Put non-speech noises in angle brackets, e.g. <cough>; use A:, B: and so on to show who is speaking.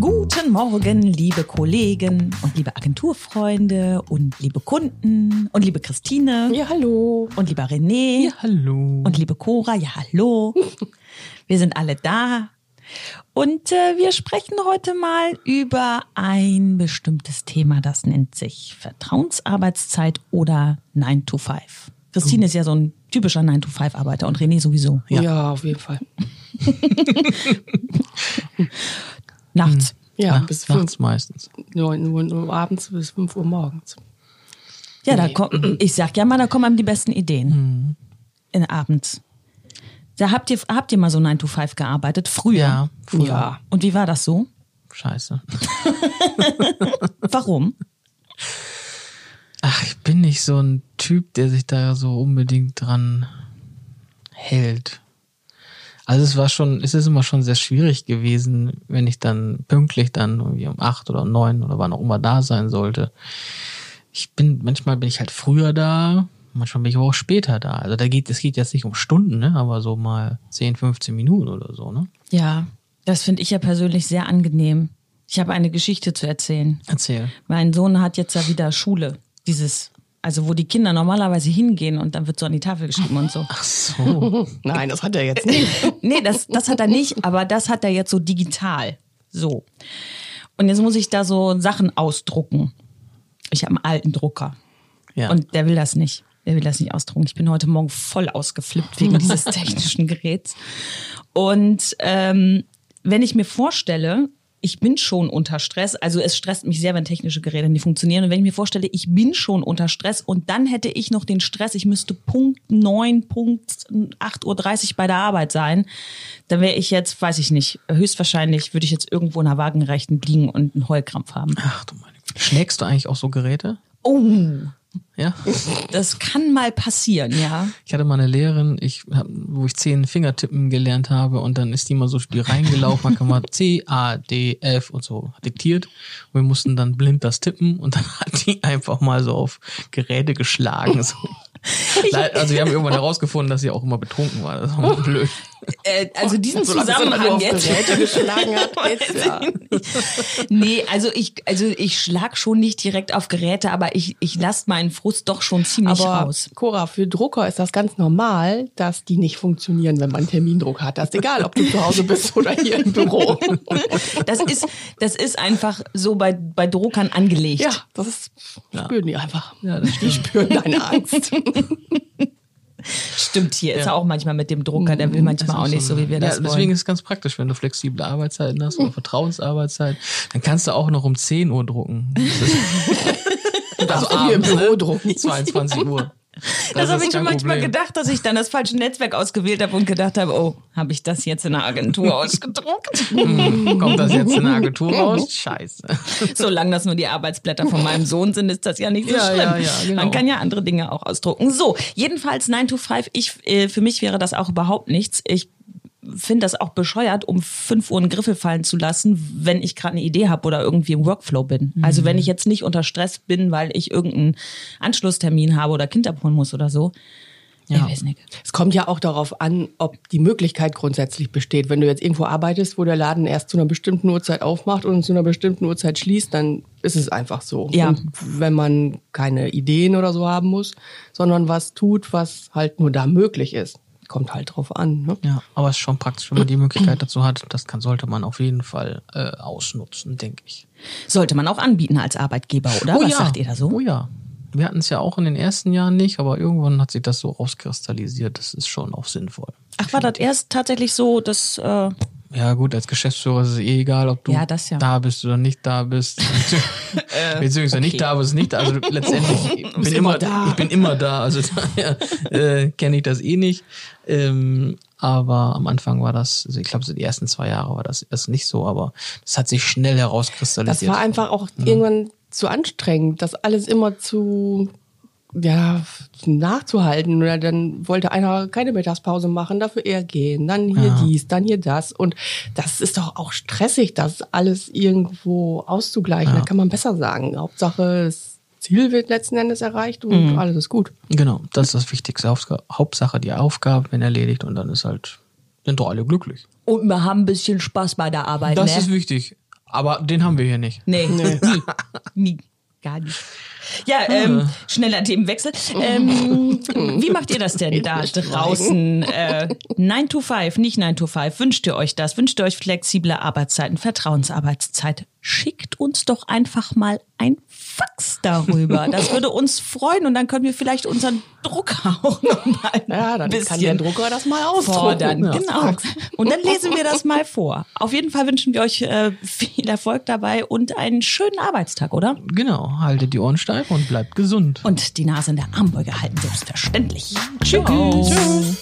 A: Guten Morgen, liebe Kollegen und liebe Agenturfreunde und liebe Kunden und liebe Christine.
B: Ja, hallo.
A: Und lieber René.
C: Ja, hallo.
A: Und liebe Cora. Ja, hallo. <laughs> Wir sind alle da. Und äh, wir sprechen heute mal über ein bestimmtes Thema, das nennt sich Vertrauensarbeitszeit oder 9 to 5. Christine ist ja so ein typischer 9 to 5 Arbeiter und René sowieso.
B: Ja, ja auf jeden Fall. <laughs> <laughs>
A: Nachts.
B: Ja,
C: Ja,
B: bis
C: nachts
B: 5,
C: meistens.
B: 9 Uhr abends bis 5 Uhr morgens.
A: Ja, da kommt, ich sag ja mal, da kommen einem die besten Ideen. In abends. Da habt ihr, habt ihr mal so 9 to 5 gearbeitet? Früher?
C: Ja, früher.
B: Ja.
A: Und wie war das so?
C: Scheiße. <laughs>
A: Warum?
C: Ach, ich bin nicht so ein Typ, der sich da so unbedingt dran hält. Also es war schon, es ist immer schon sehr schwierig gewesen, wenn ich dann pünktlich dann irgendwie um acht oder um neun oder wann auch immer da sein sollte. Ich bin, manchmal bin ich halt früher da, manchmal bin ich aber auch später da. Also da geht, es geht jetzt nicht um Stunden, ne, aber so mal 10, 15 Minuten oder so, ne?
A: Ja, das finde ich ja persönlich sehr angenehm. Ich habe eine Geschichte zu erzählen.
C: Erzähl.
A: Mein Sohn hat jetzt ja wieder Schule. Dieses, also wo die Kinder normalerweise hingehen und dann wird so an die Tafel geschrieben und so.
C: Ach so.
B: Nein, das hat er jetzt nicht. <laughs>
A: Nee, das, das hat er nicht, aber das hat er jetzt so digital. So. Und jetzt muss ich da so Sachen ausdrucken. Ich habe einen alten Drucker.
C: Ja.
A: Und der will das nicht. Der will das nicht ausdrucken. Ich bin heute Morgen voll ausgeflippt wegen dieses <laughs> technischen Geräts. Und ähm, wenn ich mir vorstelle, ich bin schon unter Stress, also es stresst mich sehr, wenn technische Geräte nicht funktionieren. Und wenn ich mir vorstelle, ich bin schon unter Stress und dann hätte ich noch den Stress, ich müsste Punkt 9, Punkt 8.30 Uhr bei der Arbeit sein, dann wäre ich jetzt, weiß ich nicht, höchstwahrscheinlich würde ich jetzt irgendwo in der Wagenrechten liegen und einen Heulkrampf haben.
C: Ach du meine. Schlägst du eigentlich auch so Geräte?
A: Oh,
C: Ja.
A: das kann mal passieren, ja.
C: Ich hatte mal eine Lehrerin, ich hab, wo ich zehn Fingertippen gelernt habe und dann ist die mal so die reingelaufen, hat mal C, A, D, F und so diktiert. Und wir mussten dann blind das tippen und dann hat die einfach mal so auf Geräte geschlagen. So. Also wir haben irgendwann herausgefunden, dass sie auch immer betrunken war. Das war blöd.
A: Äh, also diesen
B: Solange sie
A: Zusammenhang jetzt.
B: Geschlagen hat, <laughs> geht's ja.
A: Nee, also ich, also ich schlag schon nicht direkt auf Geräte, aber ich, ich lasse meinen Frust doch schon ziemlich
B: Aber
A: raus.
B: Cora, für Drucker ist das ganz normal, dass die nicht funktionieren, wenn man Termindruck hat. Das ist egal, ob du zu Hause bist <laughs> oder hier im Büro.
A: Das ist, das ist einfach so bei, bei Druckern angelegt.
B: Ja, das ist, spüren die einfach.
C: Ja, das
B: die spüren deine Angst. <laughs>
A: Stimmt, hier ist er auch manchmal mit dem Drucker, der will manchmal auch nicht so, wie wir
C: ja,
A: das
C: deswegen
A: wollen.
C: ist es ganz praktisch, wenn du flexible Arbeitszeiten hast oder <laughs> Vertrauensarbeitszeit, dann kannst du auch noch um 10 Uhr drucken. Das ist, <laughs> <laughs>
B: darfst hier im Büro drucken.
C: 22 Uhr.
A: Das, habe
C: ist
A: ich schon manchmal
C: Problem.
A: gedacht, dass ich dann das falsche Netzwerk ausgewählt habe und gedacht habe, oh, habe ich das jetzt in der Agentur <laughs> ausgedruckt?
C: Kommt das jetzt in der Agentur <laughs> raus? Scheiße.
A: Solange das nur die Arbeitsblätter von meinem Sohn sind, ist das ja nicht so
C: Ja,
A: schlimm.
C: ja, ja, genau.
A: Man kann ja andere Dinge auch ausdrucken. So, jedenfalls 9 to 5, ich, äh, für mich wäre das auch überhaupt nichts. Ich finde das auch bescheuert, um 5 Uhr einen Griffel fallen zu lassen, wenn ich gerade eine Idee habe oder irgendwie im Workflow bin. Also
C: Mhm.
A: wenn ich jetzt nicht unter Stress bin, weil ich irgendeinen Anschlusstermin habe oder Kind abholen muss oder so.
C: Ja.
A: Ich weiß nicht.
B: Es kommt ja auch darauf an, ob die Möglichkeit grundsätzlich besteht. Wenn du jetzt irgendwo arbeitest, wo der Laden erst zu einer bestimmten Uhrzeit aufmacht und zu einer bestimmten Uhrzeit schließt, dann ist es einfach so.
A: Ja.
B: Und wenn man keine Ideen oder so haben muss, sondern was tut, was halt nur da möglich ist, kommt halt drauf an. Ne?
C: Ja, aber es ist schon praktisch, wenn man die Möglichkeit dazu hat. Das kann, sollte man auf jeden Fall äh, ausnutzen, denke ich.
A: Sollte man auch anbieten als Arbeitgeber, oder? Was sagt ihr da so?
C: Oh ja. Wir hatten es ja auch in den ersten Jahren nicht, aber irgendwann hat sich das so rauskristallisiert. Das ist schon auch sinnvoll.
A: Ach, war das erst tatsächlich so, dass äh,
C: Ja gut, als Geschäftsführer ist es eh egal, ob du
A: Ja, das ja.
C: da bist oder nicht da bist. <laughs> <laughs> Beziehungsweise
A: okay.
C: nicht da bist, nicht da. Also letztendlich <laughs> ich bin immer da. Ich bin immer da. Also daher äh, kenne ich das eh nicht. Ähm, aber am Anfang war das, also ich glaube, so die ersten zwei Jahre war das erst nicht so, aber das hat sich schnell
B: Das
C: herauskristallisiert.
B: war einfach auch irgendwann zu anstrengend, das alles immer zu ja, nachzuhalten. Oder dann wollte einer keine Mittagspause machen, dafür eher gehen. Dann hier
C: Ja.
B: dies, dann hier das. Und das ist doch auch stressig, das alles irgendwo auszugleichen. Da kann man besser sagen. Hauptsache, das Ziel wird letzten Endes erreicht und alles ist gut.
C: Genau, das ist das Wichtigste. Hauptsache- die Aufgaben werden erledigt und dann ist halt, sind doch alle glücklich.
A: Und wir haben ein bisschen Spaß bei der Arbeit,
C: Das
A: ne?
C: ist wichtig. Aber den haben wir hier nicht.
A: Nee, <laughs> nie. Nie. Gar nicht. Ja, ähm, schneller Themenwechsel. Ähm, <laughs> wie macht ihr das denn da draußen? Äh, 9 to 5, nicht 9 to 5. Wünscht ihr euch das? Wünscht ihr euch flexible Arbeitszeiten, Vertrauensarbeitszeit? Schickt uns doch einfach mal ein Fax darüber. Das <laughs> würde uns freuen und dann können wir vielleicht unseren Drucker auch noch mal
B: Ja, dann
A: bisschen
B: kann der Drucker das mal ausdrucken.
A: fordern.
B: Ja.
A: Genau. Und dann lesen wir das mal vor. Auf jeden Fall wünschen wir euch äh, viel Erfolg dabei und einen schönen Arbeitstag, oder?
C: Genau, haltet die Ohren steif und bleibt gesund.
A: Und die Nase in der Armbeuge halten, selbstverständlich. Tschüss.
C: Ciao.